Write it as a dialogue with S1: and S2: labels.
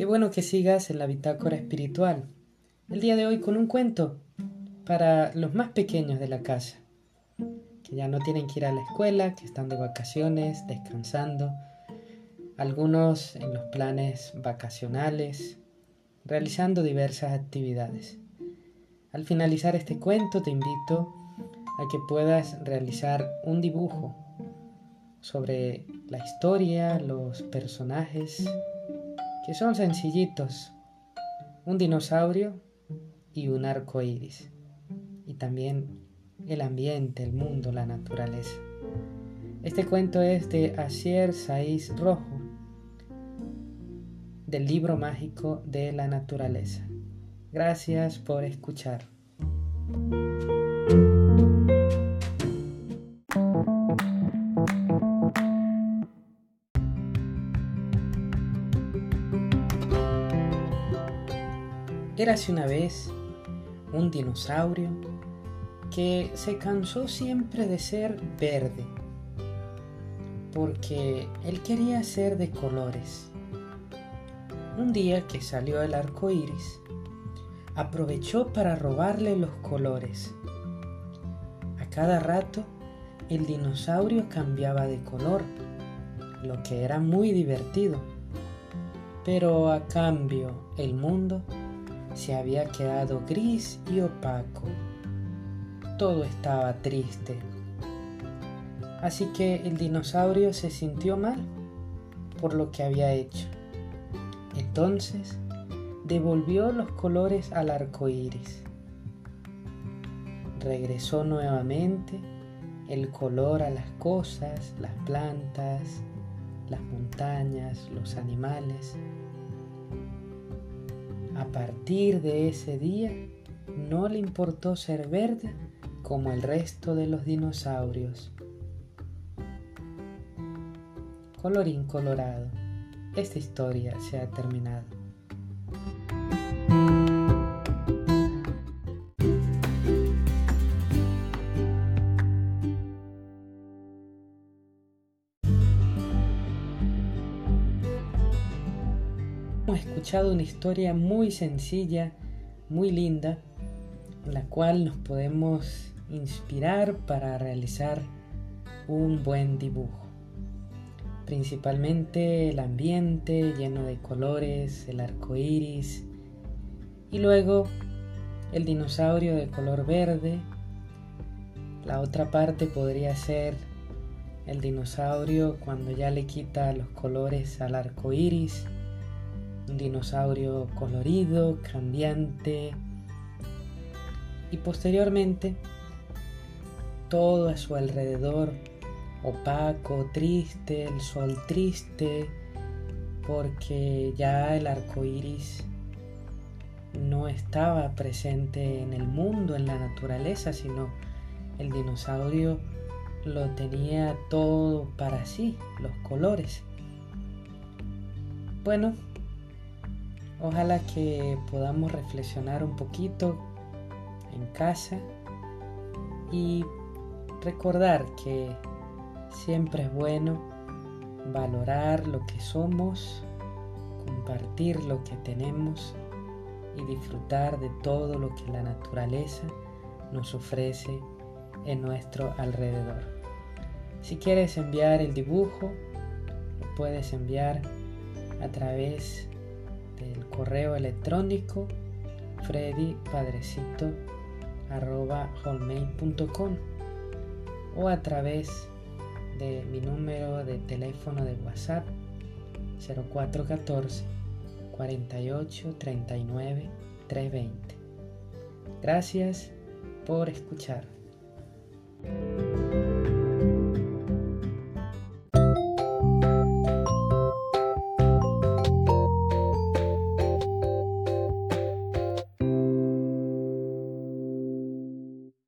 S1: Qué bueno que sigas en la bitácora espiritual. El día de hoy con un cuento para los más pequeños de la casa, que ya no tienen que ir a la escuela, que están de vacaciones, descansando, algunos en los planes vacacionales, realizando diversas actividades. Al finalizar este cuento te invito a que puedas realizar un dibujo sobre la historia, los personajes, que son sencillitos. Un dinosaurio y un arco iris. Y también el ambiente, el mundo, la naturaleza. Este cuento es de Asier Saiz Rojo, del libro mágico de la naturaleza. Gracias por escuchar. Érase una vez un dinosaurio que se cansó siempre de ser verde, porque él quería ser de colores. Un día que salió el arco iris, aprovechó para robarle los colores. A cada rato, el dinosaurio cambiaba de color, lo que era muy divertido. Pero a cambio, el mundo se había quedado gris y opaco. Todo estaba triste. Así que el dinosaurio se sintió mal por lo que había hecho. Entonces devolvió los colores al arco iris. Regresó nuevamente el color a las cosas, las plantas, las montañas, los animales. A partir de ese día, no le importó ser verde como el resto de los dinosaurios. Colorín colorado, esta historia se ha terminado. Hemos escuchado una historia muy sencilla, muy linda, en la cual nos podemos inspirar para realizar un buen dibujo. Principalmente el ambiente lleno de colores, el arco iris y luego el dinosaurio de color verde. La otra parte podría ser el dinosaurio cuando ya le quita los colores al arco iris un dinosaurio colorido, cambiante, y posteriormente todo a su alrededor opaco, triste, el sol triste, porque ya el arco iris no estaba presente en el mundo, en la naturaleza, sino el dinosaurio lo tenía todo para sí, los colores. Bueno, Ojalá que podamos reflexionar un poquito en casa y recordar que siempre es bueno valorar lo que somos, compartir lo que tenemos y disfrutar de todo lo que la naturaleza nos ofrece en nuestro alrededor. Si quieres enviar el dibujo, lo puedes enviar a través el correo electrónico freddypadrecito.com o a través de mi número de teléfono de WhatsApp 0414 48 39 320. Gracias por escuchar.